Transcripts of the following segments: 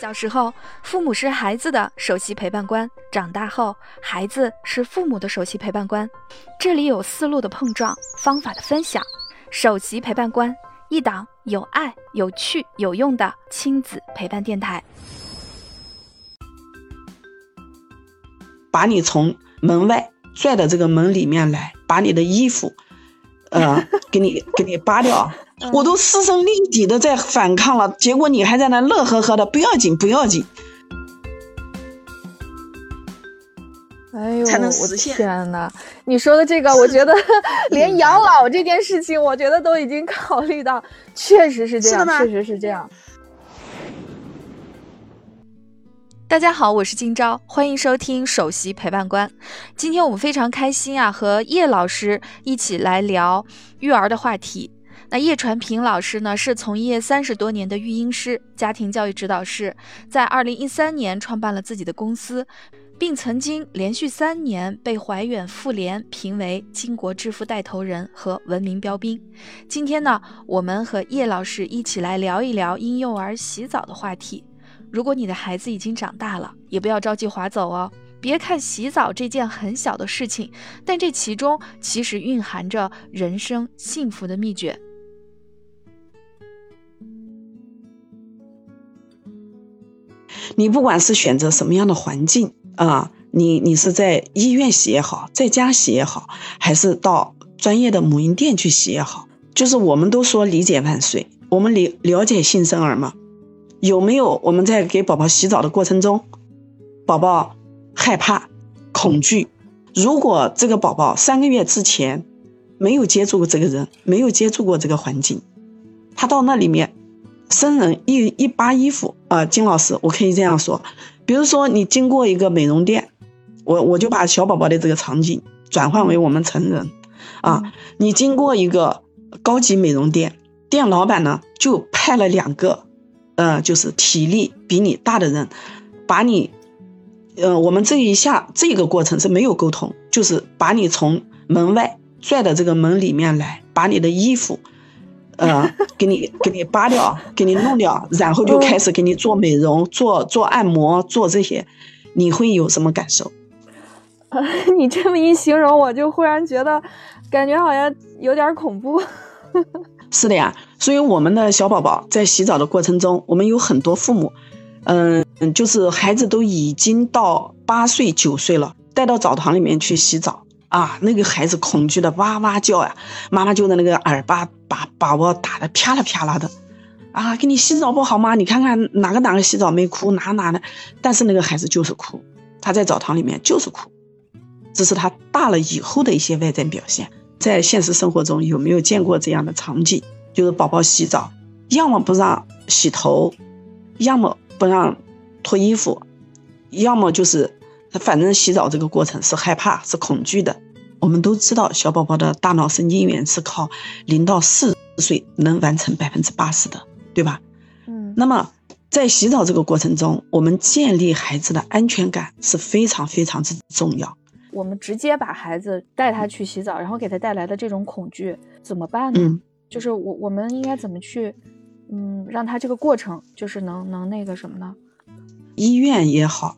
小时候，父母是孩子的首席陪伴官；长大后，孩子是父母的首席陪伴官。这里有思路的碰撞，方法的分享。首席陪伴官，一档有爱、有趣、有用的亲子陪伴电台。把你从门外拽到这个门里面来，把你的衣服，呃，给你给你扒掉。我都嘶声力底的在反抗了，结果你还在那乐呵呵的，不要紧，不要紧。哎呦，我的天哪！你说的这个，我觉得 连养老这件事情，我觉得都已经考虑到，确实是这样，确实是这样。大家好，我是今朝，欢迎收听首席陪伴官。今天我们非常开心啊，和叶老师一起来聊育儿的话题。那叶传平老师呢，是从业三十多年的育婴师、家庭教育指导师，在二零一三年创办了自己的公司，并曾经连续三年被怀远妇联评为巾帼致富带头人和文明标兵。今天呢，我们和叶老师一起来聊一聊婴幼儿洗澡的话题。如果你的孩子已经长大了，也不要着急划走哦。别看洗澡这件很小的事情，但这其中其实蕴含着人生幸福的秘诀。你不管是选择什么样的环境啊，你你是在医院洗也好，在家洗也好，还是到专业的母婴店去洗也好，就是我们都说理解万岁，我们理了解新生儿吗？有没有我们在给宝宝洗澡的过程中，宝宝害怕、恐惧？如果这个宝宝三个月之前没有接触过这个人，没有接触过这个环境，他到那里面。生人一一扒衣服啊，金老师，我可以这样说，比如说你经过一个美容店，我我就把小宝宝的这个场景转换为我们成人，啊，你经过一个高级美容店，店老板呢就派了两个，呃，就是体力比你大的人，把你，呃，我们这一下这个过程是没有沟通，就是把你从门外拽到这个门里面来，把你的衣服。呃，给你给你扒掉，给你弄掉，然后就开始给你做美容、做做按摩、做这些，你会有什么感受？你这么一形容，我就忽然觉得，感觉好像有点恐怖。是的呀，所以我们的小宝宝在洗澡的过程中，我们有很多父母，嗯嗯，就是孩子都已经到八岁九岁了，带到澡堂里面去洗澡。啊，那个孩子恐惧的哇哇叫呀，妈妈就在那个耳巴把把我打的啪啦啪啦的，啊，给你洗澡不好吗？你看看哪个哪个洗澡没哭，哪哪的，但是那个孩子就是哭，他在澡堂里面就是哭，这是他大了以后的一些外在表现。在现实生活中有没有见过这样的场景？就是宝宝洗澡，要么不让洗头，要么不让脱衣服，要么就是。他反正洗澡这个过程是害怕、是恐惧的。我们都知道，小宝宝的大脑神经元是靠零到四岁能完成百分之八十的，对吧？嗯。那么在洗澡这个过程中，我们建立孩子的安全感是非常非常之重要。我们直接把孩子带他去洗澡，然后给他带来的这种恐惧怎么办呢？嗯。就是我我们应该怎么去，嗯，让他这个过程就是能能那个什么呢？医院也好，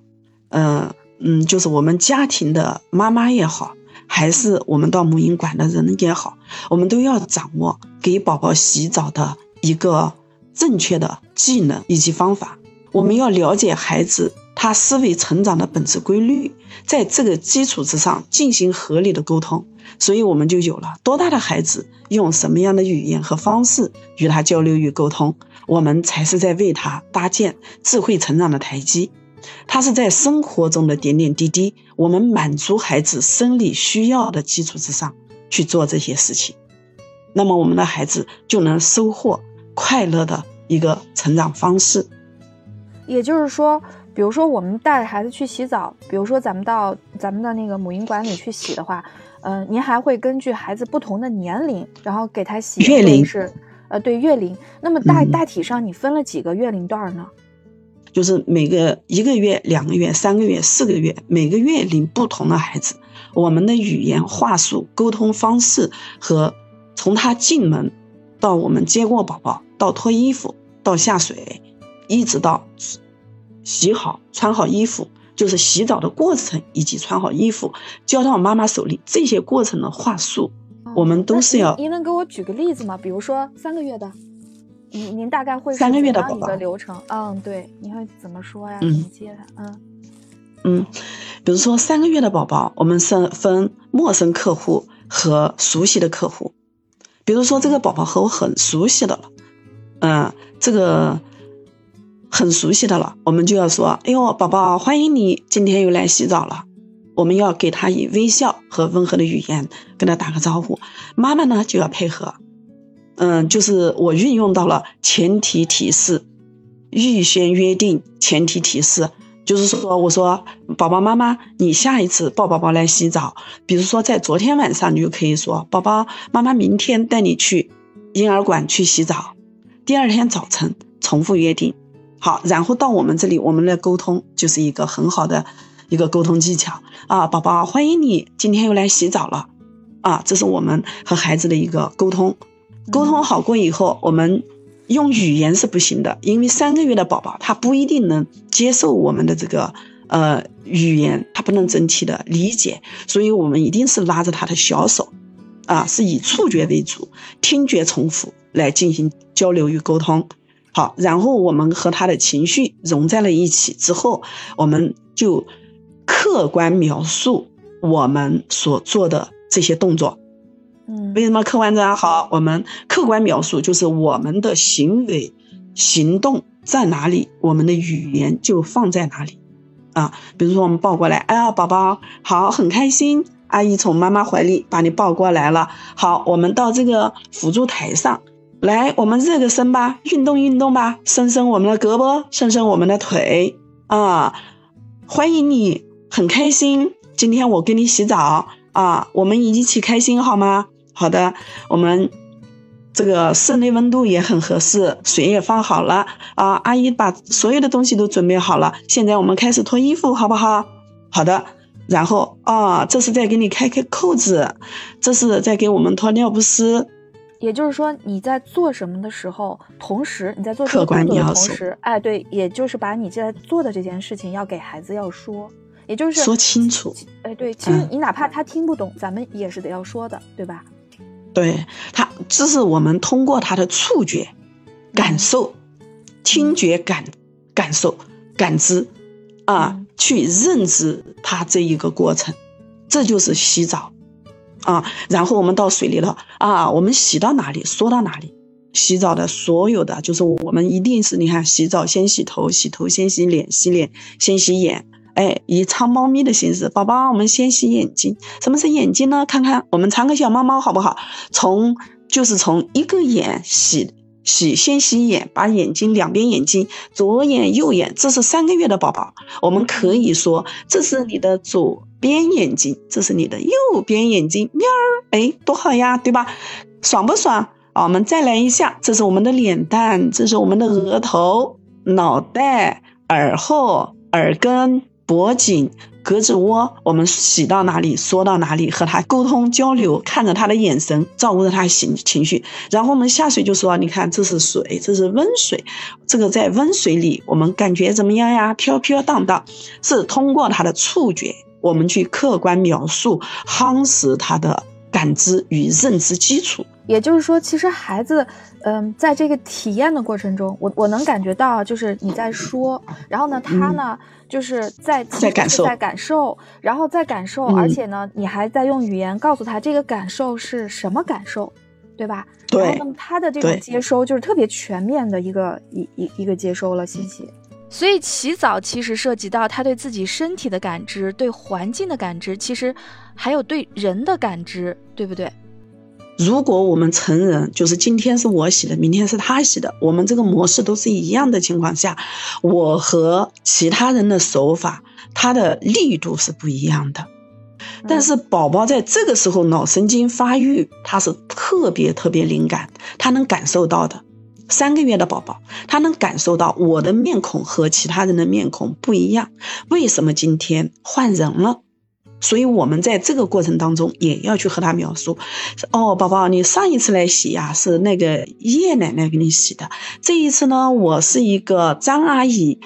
嗯。嗯，就是我们家庭的妈妈也好，还是我们到母婴馆的人也好，我们都要掌握给宝宝洗澡的一个正确的技能以及方法。我们要了解孩子他思维成长的本质规律，在这个基础之上进行合理的沟通。所以，我们就有了多大的孩子用什么样的语言和方式与他交流与沟通，我们才是在为他搭建智慧成长的台阶。他是在生活中的点点滴滴，我们满足孩子生理需要的基础之上去做这些事情，那么我们的孩子就能收获快乐的一个成长方式。也就是说，比如说我们带着孩子去洗澡，比如说咱们到咱们的那个母婴馆里去洗的话，嗯，您还会根据孩子不同的年龄，然后给他洗月龄是，呃，对月龄。那么大大体上你分了几个月龄段呢？就是每个一个月、两个月、三个月、四个月，每个月龄不同的孩子，我们的语言话术、沟通方式和从他进门到我们接过宝宝，到脱衣服，到下水，一直到洗好、穿好衣服，就是洗澡的过程以及穿好衣服交到我妈妈手里这些过程的话术，我们都是要。您能给我举个例子吗？比如说三个月的，您您大概会三个月的宝宝流程？嗯，对，你会怎么说呀？怎么接他？嗯嗯，比如说三个月的宝宝，我们是分陌生客户和熟悉的客户。比如说这个宝宝和我很熟悉的了，嗯，这个很熟悉的了，我们就要说，哎呦，宝宝，欢迎你今天又来洗澡了。我们要给他以微笑和温和的语言跟他打个招呼。妈妈呢就要配合，嗯，就是我运用到了前提提示，预先约定前提提示。就是说，我说宝宝妈妈，你下一次抱宝宝来洗澡，比如说在昨天晚上，你就可以说宝宝妈妈明天带你去婴儿馆去洗澡，第二天早晨重复约定，好，然后到我们这里，我们的沟通就是一个很好的一个沟通技巧啊，宝宝欢迎你今天又来洗澡了，啊，这是我们和孩子的一个沟通，沟通好过以后，我们。用语言是不行的，因为三个月的宝宝他不一定能接受我们的这个呃语言，他不能整体的理解，所以我们一定是拉着他的小手，啊，是以触觉为主，听觉重复来进行交流与沟通。好，然后我们和他的情绪融在了一起之后，我们就客观描述我们所做的这些动作。嗯，为什么客观这样好？我们客观描述就是我们的行为、行动在哪里，我们的语言就放在哪里，啊，比如说我们抱过来，哎呀，宝宝好，很开心，阿姨从妈妈怀里把你抱过来了。好，我们到这个辅助台上来，我们热个身吧，运动运动吧，伸伸我们的胳膊，伸伸我们的腿，啊，欢迎你，很开心，今天我给你洗澡，啊，我们一起开心好吗？好的，我们这个室内温度也很合适，水也放好了啊。阿姨把所有的东西都准备好了，现在我们开始脱衣服，好不好？好的。然后啊，这是在给你开开扣子，这是在给我们脱尿不湿。也就是说，你在做什么的时候，同时你在做客观的同时，哎，对，也就是把你在做的这件事情要给孩子要说，也就是说清楚。哎，对，其实你哪怕他听不懂，咱们也是得要说的，对吧？对他，这是我们通过他的触觉、感受、听觉感、感受、感知，啊，去认知他这一个过程，这就是洗澡，啊，然后我们到水里头，啊，我们洗到哪里说到哪里，洗澡的所有的就是我们一定是你看，洗澡先洗头，洗头先洗脸，洗脸先洗眼。哎，以藏猫咪的形式，宝宝，我们先洗眼睛。什么是眼睛呢？看看，我们藏个小猫猫好不好？从就是从一个眼洗洗，先洗眼，把眼睛两边眼睛，左眼右眼，这是三个月的宝宝。我们可以说，这是你的左边眼睛，这是你的右边眼睛，喵儿，哎，多好呀，对吧？爽不爽？啊，我们再来一下，这是我们的脸蛋，这是我们的额头、脑袋、耳后、耳根。脖颈、胳肢窝，我们洗到哪里，说到哪里，和他沟通交流，看着他的眼神，照顾着他情情绪，然后我们下水就说，你看这是水，这是温水，这个在温水里，我们感觉怎么样呀？飘飘荡荡，是通过他的触觉，我们去客观描述，夯实他的感知与认知基础。也就是说，其实孩子，嗯，在这个体验的过程中，我我能感觉到，就是你在说，然后呢，他呢，就是在在感受，在感受，然后在感受，而且呢，你还在用语言告诉他这个感受是什么感受，对吧？对。那么他的这种接收就是特别全面的一个一一一个接收了信息。所以起早其实涉及到他对自己身体的感知，对环境的感知，其实还有对人的感知，对不对？如果我们成人就是今天是我洗的，明天是他洗的，我们这个模式都是一样的情况下，我和其他人的手法，它的力度是不一样的。但是宝宝在这个时候脑神经发育，他是特别特别敏感，他能感受到的。三个月的宝宝，他能感受到我的面孔和其他人的面孔不一样。为什么今天换人了？所以我们在这个过程当中也要去和他描述，哦，宝宝，你上一次来洗呀是那个叶奶奶给你洗的，这一次呢我是一个张阿姨，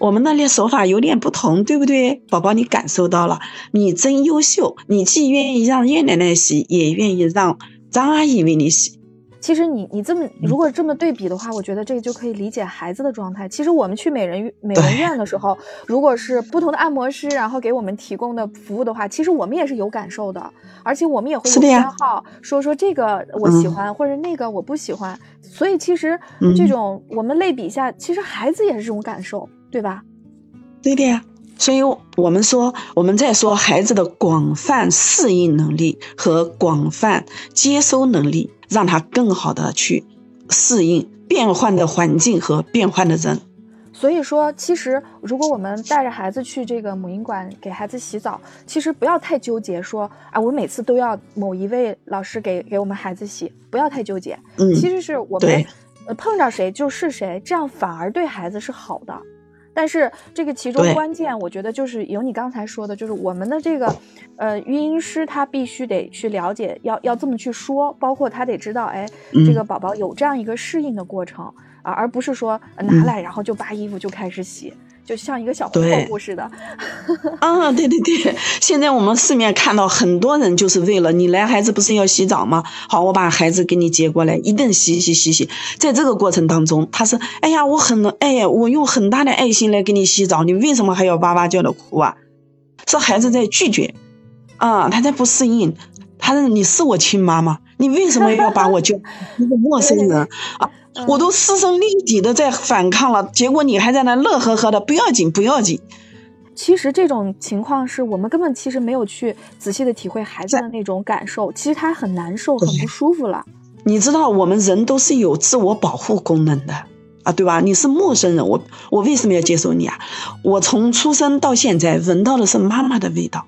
我们那里手法有点不同，对不对？宝宝，你感受到了，你真优秀，你既愿意让叶奶奶洗，也愿意让张阿姨为你洗。其实你你这么如果这么对比的话，我觉得这个就可以理解孩子的状态。其实我们去美人美容院的时候，如果是不同的按摩师，然后给我们提供的服务的话，其实我们也是有感受的，而且我们也会有偏好，说说这个我喜欢，或者那个我不喜欢。所以其实这种我们类比一下，其实孩子也是这种感受，对吧？对的呀。所以我们说，我们在说孩子的广泛适应能力和广泛接收能力。让他更好的去适应变换的环境和变换的人。所以说，其实如果我们带着孩子去这个母婴馆给孩子洗澡，其实不要太纠结，说啊，我每次都要某一位老师给给我们孩子洗，不要太纠结。嗯，其实是我们碰着谁就是谁，这样反而对孩子是好的。但是这个其中关键，我觉得就是有你刚才说的，就是我们的这个，呃，育婴师他必须得去了解，要要这么去说，包括他得知道，哎，这个宝宝有这样一个适应的过程啊，而不是说拿来然后就扒衣服就开始洗。就像一个小货物似的，啊，对对对，现在我们市面看到很多人就是为了你来孩子不是要洗澡吗？好，我把孩子给你接过来，一顿洗洗洗洗，在这个过程当中，他是，哎呀，我很哎呀，我用很大的爱心来给你洗澡，你为什么还要哇哇叫的哭啊？是孩子在拒绝，啊，他在不适应，他说你是我亲妈吗，你为什么要把我叫一个陌生人 啊？我都嘶声力竭的在反抗了，结果你还在那乐呵呵的，不要紧，不要紧。其实这种情况是我们根本其实没有去仔细的体会孩子的那种感受，其实他很难受，很不舒服了。你知道，我们人都是有自我保护功能的啊，对吧？你是陌生人，我我为什么要接受你啊？我从出生到现在闻到的是妈妈的味道。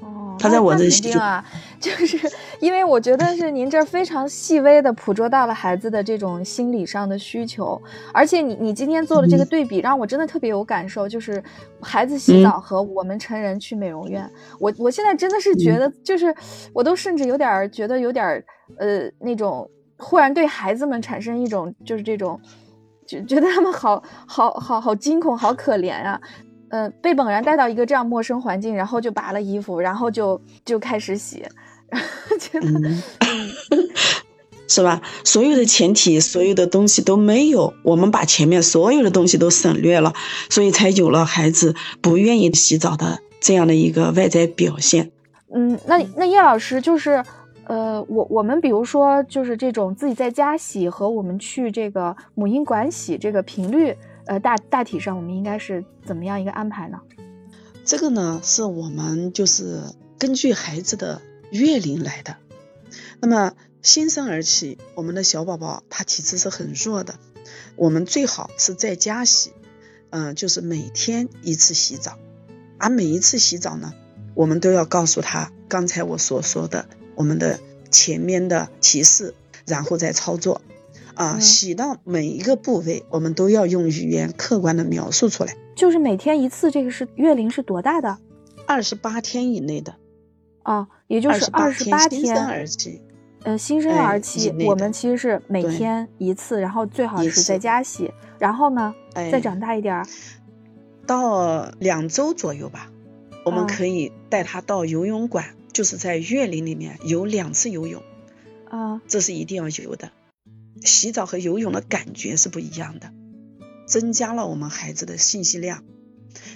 哦他在我这心啊，就是因为我觉得是您这非常细微的捕捉到了孩子的这种心理上的需求，而且你你今天做的这个对比，让我真的特别有感受，就是孩子洗澡和我们成人去美容院，我我现在真的是觉得，就是我都甚至有点觉得有点呃那种忽然对孩子们产生一种就是这种，就觉得他们好好好好惊恐，好可怜啊。嗯，被猛然带到一个这样陌生环境，然后就拔了衣服，然后就就开始洗，觉得，是吧？所有的前提，所有的东西都没有，我们把前面所有的东西都省略了，所以才有了孩子不愿意洗澡的这样的一个外在表现。嗯，那那叶老师就是，呃，我我们比如说就是这种自己在家洗和我们去这个母婴馆洗这个频率。呃，大大体上我们应该是怎么样一个安排呢？这个呢，是我们就是根据孩子的月龄来的。那么新生儿期，我们的小宝宝他体质是很弱的，我们最好是在家洗，嗯，就是每天一次洗澡。而每一次洗澡呢，我们都要告诉他刚才我所说的我们的前面的提示，然后再操作。啊，洗到每一个部位，我们都要用语言客观的描述出来。就是每天一次，这个是月龄是多大的？二十八天以内的。啊，也就是二十八天。新生儿期。呃，新生儿期，我们其实是每天一次，然后最好是在家洗。然后呢，再长大一点儿，到两周左右吧，我们可以带他到游泳馆，就是在月龄里面游两次游泳。啊，这是一定要游的。洗澡和游泳的感觉是不一样的，增加了我们孩子的信息量。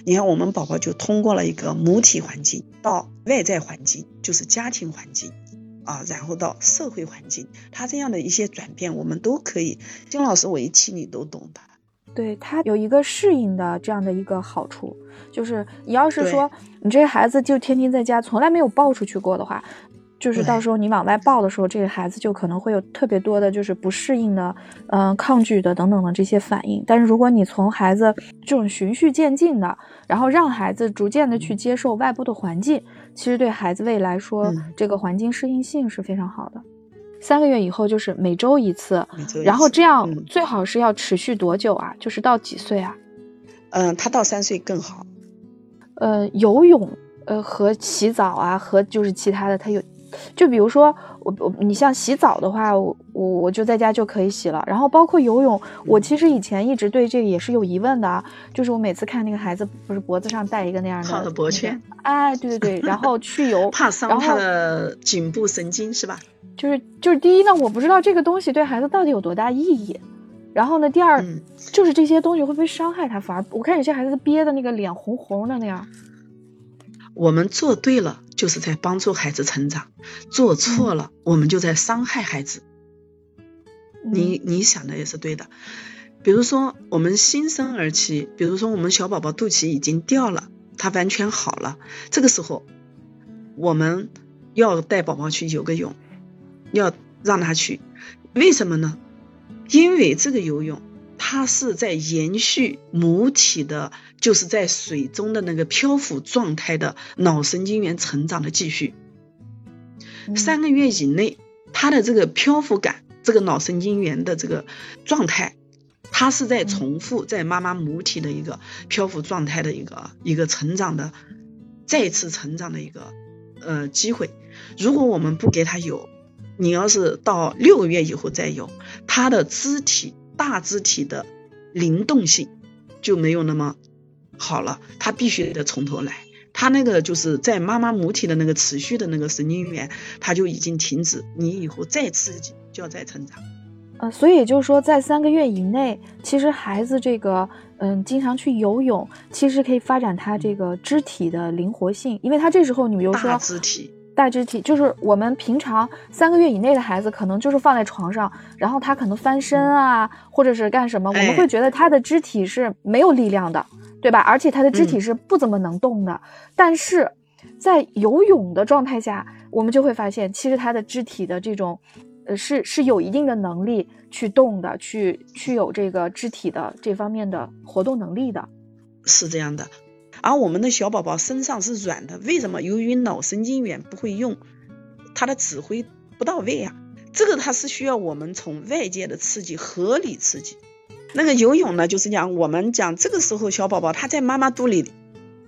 你看，我们宝宝就通过了一个母体环境到外在环境，就是家庭环境啊，然后到社会环境，他这样的一些转变，我们都可以。金老师，我一听你都懂的。对他有一个适应的这样的一个好处，就是你要是说你这孩子就天天在家，从来没有抱出去过的话。就是到时候你往外抱的时候，这个孩子就可能会有特别多的，就是不适应的，嗯，抗拒的等等的这些反应。但是如果你从孩子这种循序渐进的，然后让孩子逐渐的去接受外部的环境，其实对孩子未来说，这个环境适应性是非常好的。三个月以后就是每周一次，然后这样最好是要持续多久啊？就是到几岁啊？嗯，他到三岁更好。呃，游泳。呃，和洗澡啊，和就是其他的，他有，就比如说我我你像洗澡的话，我我我就在家就可以洗了。然后包括游泳，我其实以前一直对这个也是有疑问的啊，就是我每次看那个孩子不是脖子上戴一个那样的套的脖圈，哎，对对对，然后去游，怕伤他的颈部神经是吧？就是就是第一呢，我不知道这个东西对孩子到底有多大意义。然后呢，第二就是这些东西会不会伤害他？反而我看有些孩子憋的那个脸红红的那样。我们做对了，就是在帮助孩子成长；做错了，我们就在伤害孩子。你你想的也是对的。比如说，我们新生儿期，比如说我们小宝宝肚脐已经掉了，他完全好了，这个时候我们要带宝宝去游个泳，要让他去，为什么呢？因为这个游泳。它是在延续母体的，就是在水中的那个漂浮状态的脑神经元成长的继续。三个月以内，它的这个漂浮感，这个脑神经元的这个状态，它是在重复在妈妈母体的一个漂浮状态的一个一个成长的再次成长的一个呃机会。如果我们不给他有，你要是到六个月以后再有，他的肢体。大肢体的灵动性就没有那么好了，他必须得从头来。他那个就是在妈妈母体的那个持续的那个神经元，他就已经停止。你以后再刺激，就要再成长。呃，所以就是说，在三个月以内，其实孩子这个嗯，经常去游泳，其实可以发展他这个肢体的灵活性，因为他这时候你比如说大肢体。大肢体就是我们平常三个月以内的孩子，可能就是放在床上，然后他可能翻身啊，或者是干什么，我们会觉得他的肢体是没有力量的，对吧？而且他的肢体是不怎么能动的。但是在游泳的状态下，我们就会发现，其实他的肢体的这种，呃，是是有一定的能力去动的，去去有这个肢体的这方面的活动能力的，是这样的。而我们的小宝宝身上是软的，为什么？由于脑神经元不会用，他的指挥不到位啊。这个他是需要我们从外界的刺激，合理刺激。那个游泳呢，就是讲我们讲这个时候小宝宝他在妈妈肚里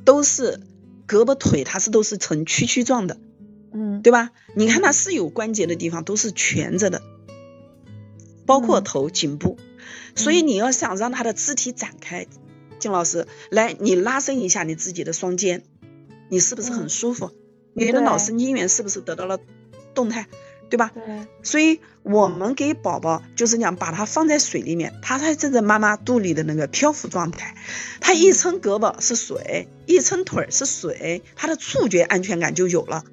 都是胳膊腿，它是都是呈曲曲状的，嗯，对吧？你看它是有关节的地方都是蜷着的，包括头颈部，所以你要想让他的肢体展开。金老师，来，你拉伸一下你自己的双肩，你是不是很舒服？你的脑神经元是不是得到了动态，对吧？对。所以，我们给宝宝就是讲，把它放在水里面，它还正在妈妈肚里的那个漂浮状态，它一撑胳膊是水，一撑腿是水，它的触觉安全感就有了。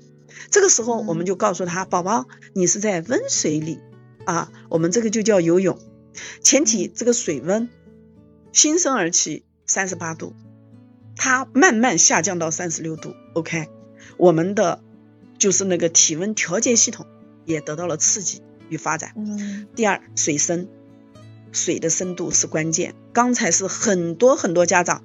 这个时候，我们就告诉他，宝宝，你是在温水里啊，我们这个就叫游泳，前提这个水温，新生儿期。三十八度，它慢慢下降到三十六度。OK，我们的就是那个体温调节系统也得到了刺激与发展。嗯。第二，水深，水的深度是关键。刚才是很多很多家长，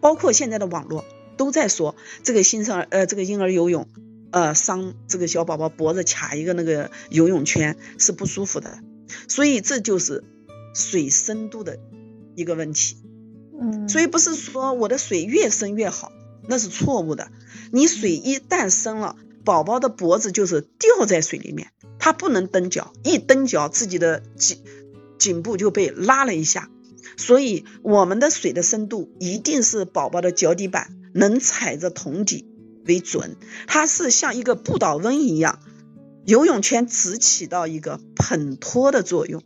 包括现在的网络都在说，这个新生儿呃，这个婴儿游泳，呃，伤这个小宝宝脖子卡一个那个游泳圈是不舒服的。所以这就是水深度的一个问题。所以不是说我的水越深越好，那是错误的。你水一旦深了，宝宝的脖子就是掉在水里面，他不能蹬脚，一蹬脚自己的颈颈部就被拉了一下。所以我们的水的深度一定是宝宝的脚底板能踩着桶底为准，它是像一个不倒翁一样，游泳圈只起到一个捧托的作用，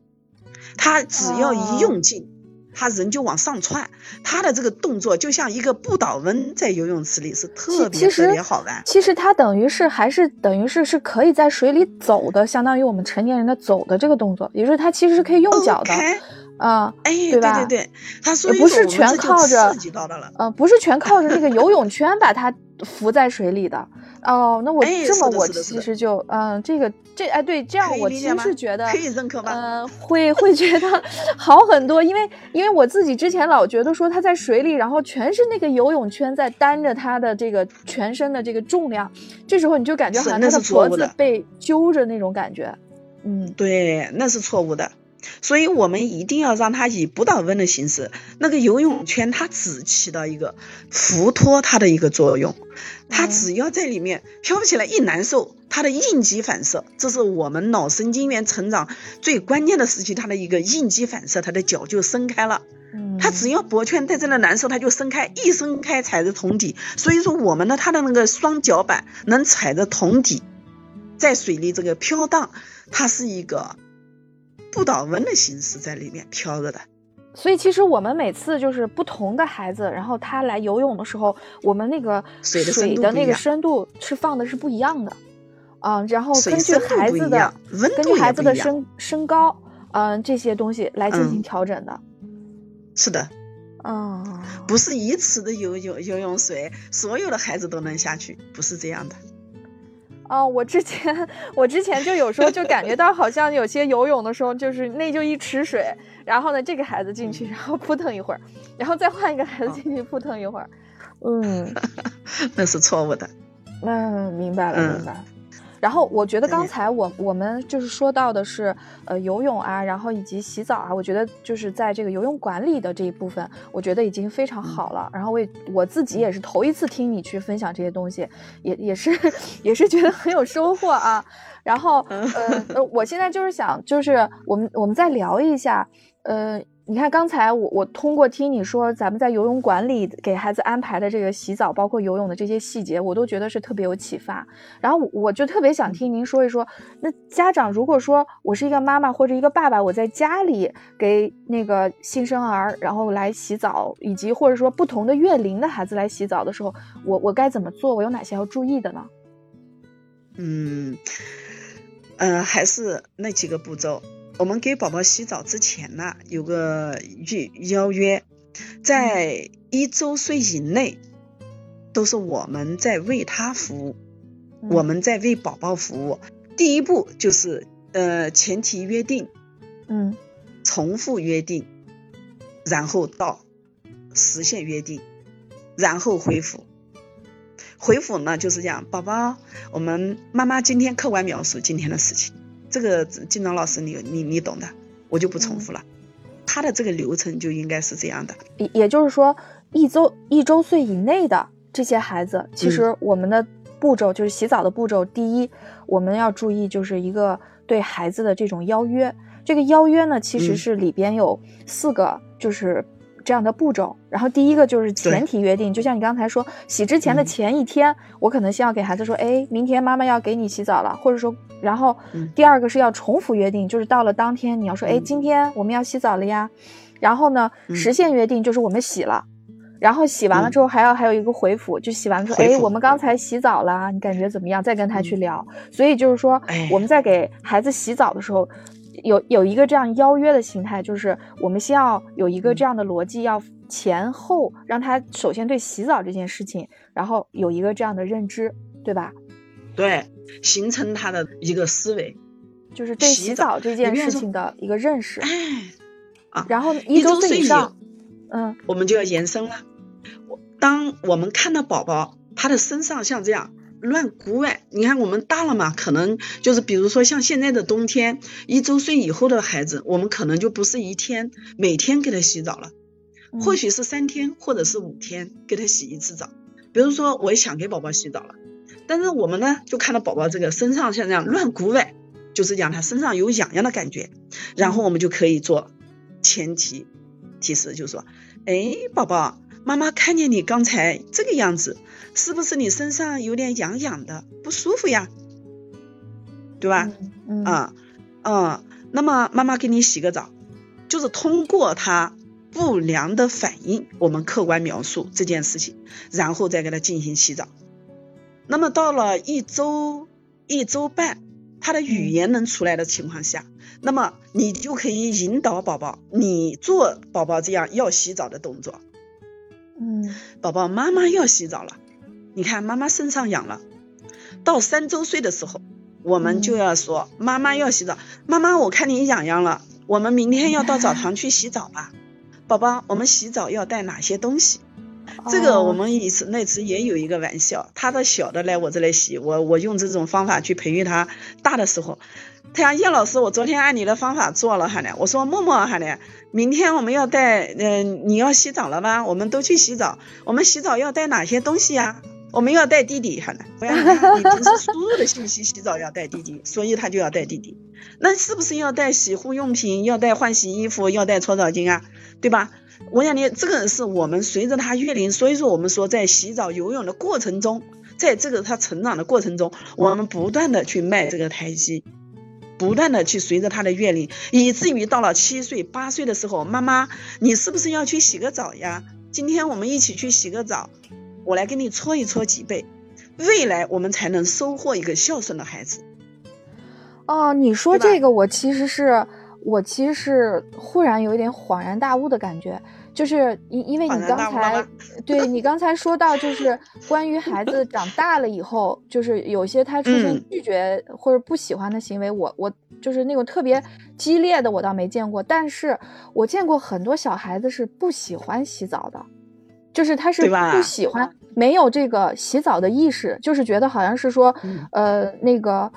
它只要一用劲。他人就往上窜，他的这个动作就像一个不倒翁，在游泳池里是特别特别好玩。其实他等于是还是等于是是可以在水里走的，相当于我们成年人的走的这个动作，也就是他其实是可以用脚的，啊，哎，对吧？对对对，他也不是全靠着，嗯，不是全靠着那个游泳圈把它浮在水里的。哦，那我这么我其实就嗯，这个这哎对，这样我其实是觉得可以认可吗？嗯，会会觉得好很多，因为因为我自己之前老觉得说他在水里，然后全是那个游泳圈在担着他的这个全身的这个重量，这时候你就感觉好像他的脖子被揪着那种感觉。嗯，对，那是错误的。所以我们一定要让它以不倒翁的形式，那个游泳圈它只起到一个浮托它的一个作用，它只要在里面飘起来一难受，它的应激反射，这是我们脑神经元成长最关键的时期，它的一个应激反射，它的脚就伸开了。它只要脖圈在这里难受，它就伸开，一伸开踩着桶底。所以说我们的它的那个双脚板能踩着桶底，在水里这个飘荡，它是一个。不倒翁的形式在里面飘着的，所以其实我们每次就是不同的孩子，然后他来游泳的时候，我们那个水的那个深度是放的是不一样的，啊，然后根据孩子的根据孩子的身身高，嗯，这些东西来进行调整的。是的，啊，不是一池的游泳游泳水，所有的孩子都能下去，不是这样的。哦，我之前我之前就有时候就感觉到好像有些游泳的时候，就是那就一池水，然后呢这个孩子进去，然后扑腾一会儿，然后再换一个孩子进去扑腾一会儿，嗯，那是错误的。嗯，明白了，明白。然后我觉得刚才我我们就是说到的是，呃，游泳啊，然后以及洗澡啊，我觉得就是在这个游泳管理的这一部分，我觉得已经非常好了。然后我也我自己也是头一次听你去分享这些东西，也也是也是觉得很有收获啊。然后呃呃，我现在就是想，就是我们我们再聊一下，呃。你看，刚才我我通过听你说咱们在游泳馆里给孩子安排的这个洗澡，包括游泳的这些细节，我都觉得是特别有启发。然后我就特别想听您说一说，那家长如果说我是一个妈妈或者一个爸爸，我在家里给那个新生儿然后来洗澡，以及或者说不同的月龄的孩子来洗澡的时候，我我该怎么做？我有哪些要注意的呢？嗯，嗯，还是那几个步骤。我们给宝宝洗澡之前呢，有个邀约，在一周岁以内，都是我们在为他服务，我们在为宝宝服务。第一步就是呃前提约定，嗯，重复约定，然后到实现约定，然后回复。回复呢就是这样，宝宝，我们妈妈今天客观描述今天的事情。这个金章老师，你你你懂的，我就不重复了。他的这个流程就应该是这样的，也也就是说，一周一周岁以内的这些孩子，其实我们的步骤就是洗澡的步骤。第一，我们要注意就是一个对孩子的这种邀约。这个邀约呢，其实是里边有四个，就是。这样的步骤，然后第一个就是前提约定，就像你刚才说，洗之前的前一天，我可能先要给孩子说，哎，明天妈妈要给你洗澡了，或者说，然后第二个是要重复约定，就是到了当天你要说，哎，今天我们要洗澡了呀，然后呢，实现约定就是我们洗了，然后洗完了之后还要还有一个回复，就洗完了说，哎，我们刚才洗澡了，你感觉怎么样？再跟他去聊，所以就是说，我们在给孩子洗澡的时候。有有一个这样邀约的心态，就是我们先要有一个这样的逻辑，要前后让他首先对洗澡这件事情，然后有一个这样的认知，对吧？对，形成他的一个思维，就是对洗澡这件事情的一个认识。哎，啊，然后一周岁以上，嗯，我们就要延伸了。当我们看到宝宝他的身上像这样。乱鼓哎！你看我们大了嘛，可能就是比如说像现在的冬天，一周岁以后的孩子，我们可能就不是一天每天给他洗澡了，或许是三天或者是五天给他洗一次澡。比如说我也想给宝宝洗澡了，但是我们呢就看到宝宝这个身上像这样乱鼓哎，就是讲他身上有痒痒的感觉，然后我们就可以做前提提示，就是说，哎，宝宝。妈妈看见你刚才这个样子，是不是你身上有点痒痒的，不舒服呀？对吧？嗯啊嗯，那么妈妈给你洗个澡，就是通过他不良的反应，我们客观描述这件事情，然后再给他进行洗澡。那么到了一周一周半，他的语言能出来的情况下，那么你就可以引导宝宝，你做宝宝这样要洗澡的动作。嗯，宝宝，妈妈要洗澡了。你看，妈妈身上痒了。到三周岁的时候，我们就要说，妈妈要洗澡。妈妈，我看你痒痒了，我们明天要到澡堂去洗澡吧。宝宝，我们洗澡要带哪些东西？这个我们一次那次也有一个玩笑，他的小的来我这来洗，我我用这种方法去培育他，大的时候，他讲叶老师，我昨天按你的方法做了哈呢，我说默默哈呢，明天我们要带，嗯，你要洗澡了吧？我们都去洗澡，我们洗澡要带哪些东西呀？我们要带弟弟哈呢，我要你看，你平时输入的信息洗澡要带弟弟，所以他就要带弟弟，那是不是要带洗护用品，要带换洗衣服，要带搓澡巾啊，对吧？我想你这个是我们随着他月龄，所以说我们说在洗澡游泳的过程中，在这个他成长的过程中，我们不断的去迈这个台阶，不断的去随着他的月龄，以至于到了七岁八岁的时候，妈妈，你是不是要去洗个澡呀？今天我们一起去洗个澡，我来给你搓一搓脊背，未来我们才能收获一个孝顺的孩子。哦，你说这个，我其实是。我其实是忽然有一点恍然大悟的感觉，就是因因为你刚才 对你刚才说到，就是关于孩子长大了以后，就是有些他出现拒绝或者不喜欢的行为，我我就是那种特别激烈的，我倒没见过，但是我见过很多小孩子是不喜欢洗澡的，就是他是不喜欢，没有这个洗澡的意识，就是觉得好像是说，呃，那个。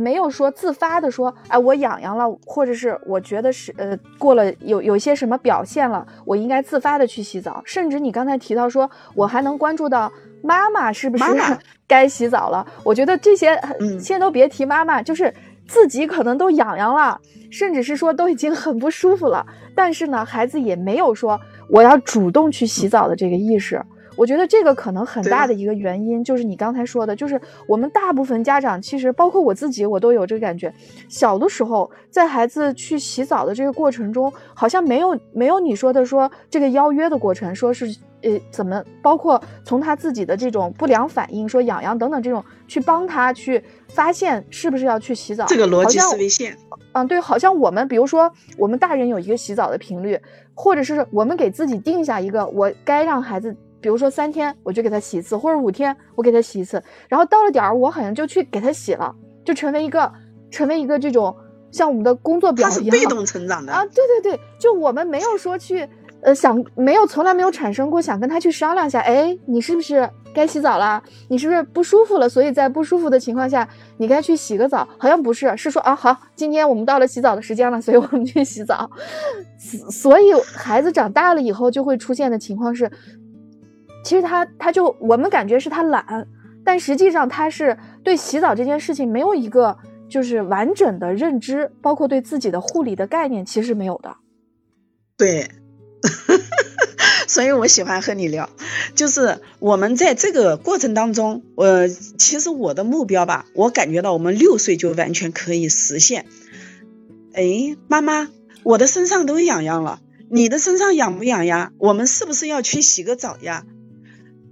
没有说自发的说，哎，我痒痒了，或者是我觉得是呃过了有有些什么表现了，我应该自发的去洗澡。甚至你刚才提到说，我还能关注到妈妈是不是 该洗澡了。我觉得这些先都别提妈妈，就是自己可能都痒痒了，甚至是说都已经很不舒服了，但是呢，孩子也没有说我要主动去洗澡的这个意识。我觉得这个可能很大的一个原因就是你刚才说的，就是我们大部分家长其实包括我自己，我都有这个感觉。小的时候，在孩子去洗澡的这个过程中，好像没有没有你说的说这个邀约的过程，说是呃怎么，包括从他自己的这种不良反应，说痒痒等等这种，去帮他去发现是不是要去洗澡。这个逻辑思维线，嗯，对，好像我们比如说我们大人有一个洗澡的频率，或者是我们给自己定下一个，我该让孩子。比如说三天我就给他洗一次，或者五天我给他洗一次，然后到了点儿我好像就去给他洗了，就成为一个成为一个这种像我们的工作表一样。被动成长的啊，对对对，就我们没有说去呃想没有从来没有产生过想跟他去商量一下，哎，你是不是该洗澡了？你是不是不舒服了？所以在不舒服的情况下，你该去洗个澡？好像不是，是说啊好，今天我们到了洗澡的时间了，所以我们去洗澡。所以孩子长大了以后就会出现的情况是。其实他他就我们感觉是他懒，但实际上他是对洗澡这件事情没有一个就是完整的认知，包括对自己的护理的概念其实没有的。对，所以我喜欢和你聊，就是我们在这个过程当中，呃，其实我的目标吧，我感觉到我们六岁就完全可以实现。哎，妈妈，我的身上都痒痒了，你的身上痒不痒呀？我们是不是要去洗个澡呀？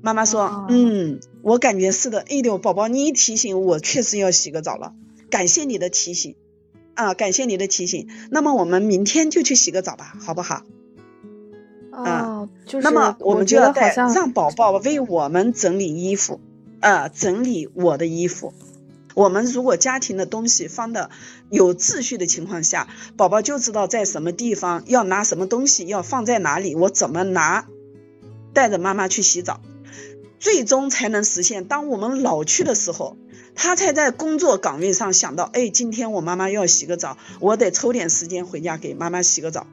妈妈说：“嗯，我感觉是的。哎呦，宝宝，你一提醒我，确实要洗个澡了。感谢你的提醒，啊，感谢你的提醒。那么我们明天就去洗个澡吧，好不好？啊，就是。那么我们就要带让宝宝为我们整理衣服，啊，整理我的衣服。我们如果家庭的东西放的有秩序的情况下，宝宝就知道在什么地方要拿什么东西，要放在哪里，我怎么拿，带着妈妈去洗澡。”最终才能实现。当我们老去的时候，他才在工作岗位上想到：哎，今天我妈妈要洗个澡，我得抽点时间回家给妈妈洗个澡。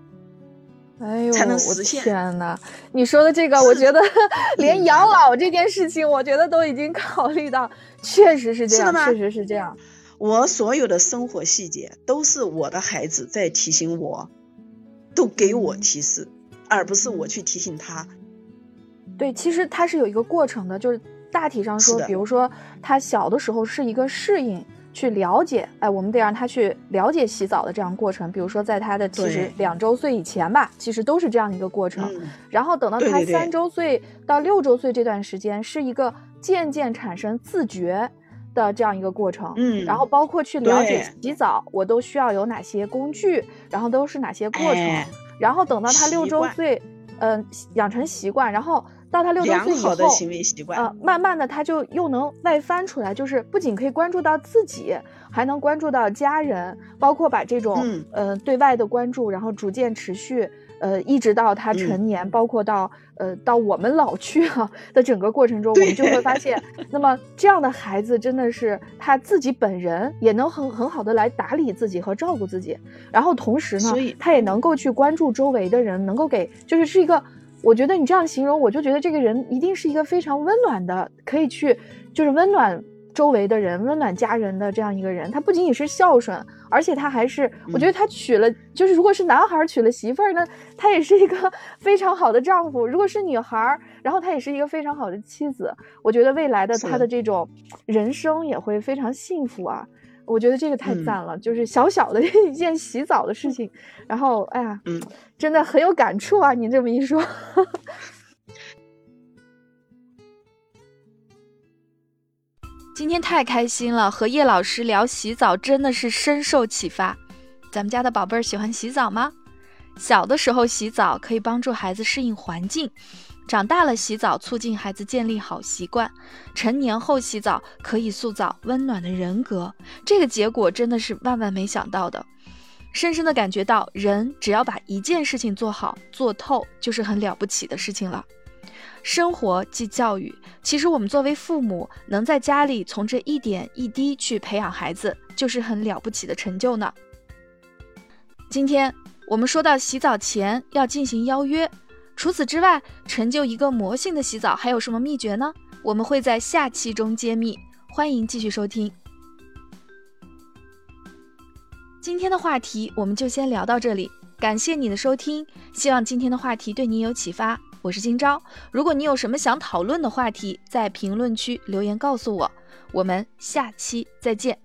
哎呦，才能实现。天哪！你说的这个，我觉得 连养老这件事情，我觉得都已经考虑到，确实是这样，确实是这样。我所有的生活细节都是我的孩子在提醒我，都给我提示，而不是我去提醒他。对，其实它是有一个过程的，就是大体上说，比如说他小的时候是一个适应，去了解，哎，我们得让他去了解洗澡的这样过程。比如说在他的其实两周岁以前吧，其实都是这样一个过程。然后等到他三周岁到六周岁这段时间，是一个渐渐产生自觉的这样一个过程。嗯，然后包括去了解洗澡，我都需要有哪些工具，然后都是哪些过程。然后等到他六周岁，嗯，养成习惯，然后。到他六周岁以后，呃，慢慢的他就又能外翻出来，就是不仅可以关注到自己，还能关注到家人，包括把这种呃对外的关注，然后逐渐持续，呃，一直到他成年，包括到呃到我们老去哈的整个过程中，我们就会发现，那么这样的孩子真的是他自己本人也能很很好的来打理自己和照顾自己，然后同时呢，他也能够去关注周围的人，能够给就是是一个，我觉得你这样形容，我就觉得这个人一定是一个非常温暖的，可以去就是温暖。周围的人温暖家人的这样一个人，他不仅仅是孝顺，而且他还是，我觉得他娶了，就是如果是男孩娶了媳妇儿呢，他也是一个 非常好的丈夫；如果是女孩，然后他也是一个非常好的妻子。我觉得未来的他的这种人生也会非常幸福啊！我觉得这个太赞了，就是小小的 一件洗澡的事情，然后哎呀，真的很有感触啊！你这么一说。今天太开心了，和叶老师聊洗澡真的是深受启发。咱们家的宝贝儿喜欢洗澡吗？小的时候洗澡可以帮助孩子适应环境，长大了洗澡促进孩子建立好习惯，成年后洗澡可以塑造温暖的人格。这个结果真的是万万没想到的，深深的感觉到人只要把一件事情做好做透，就是很了不起的事情了。生活即教育，其实我们作为父母，能在家里从这一点一滴去培养孩子，就是很了不起的成就呢。今天我们说到洗澡前要进行邀约，除此之外，成就一个魔性的洗澡还有什么秘诀呢？我们会在下期中揭秘，欢迎继续收听。今天的话题我们就先聊到这里，感谢你的收听，希望今天的话题对你有启发。我是今朝，如果你有什么想讨论的话题，在评论区留言告诉我，我们下期再见。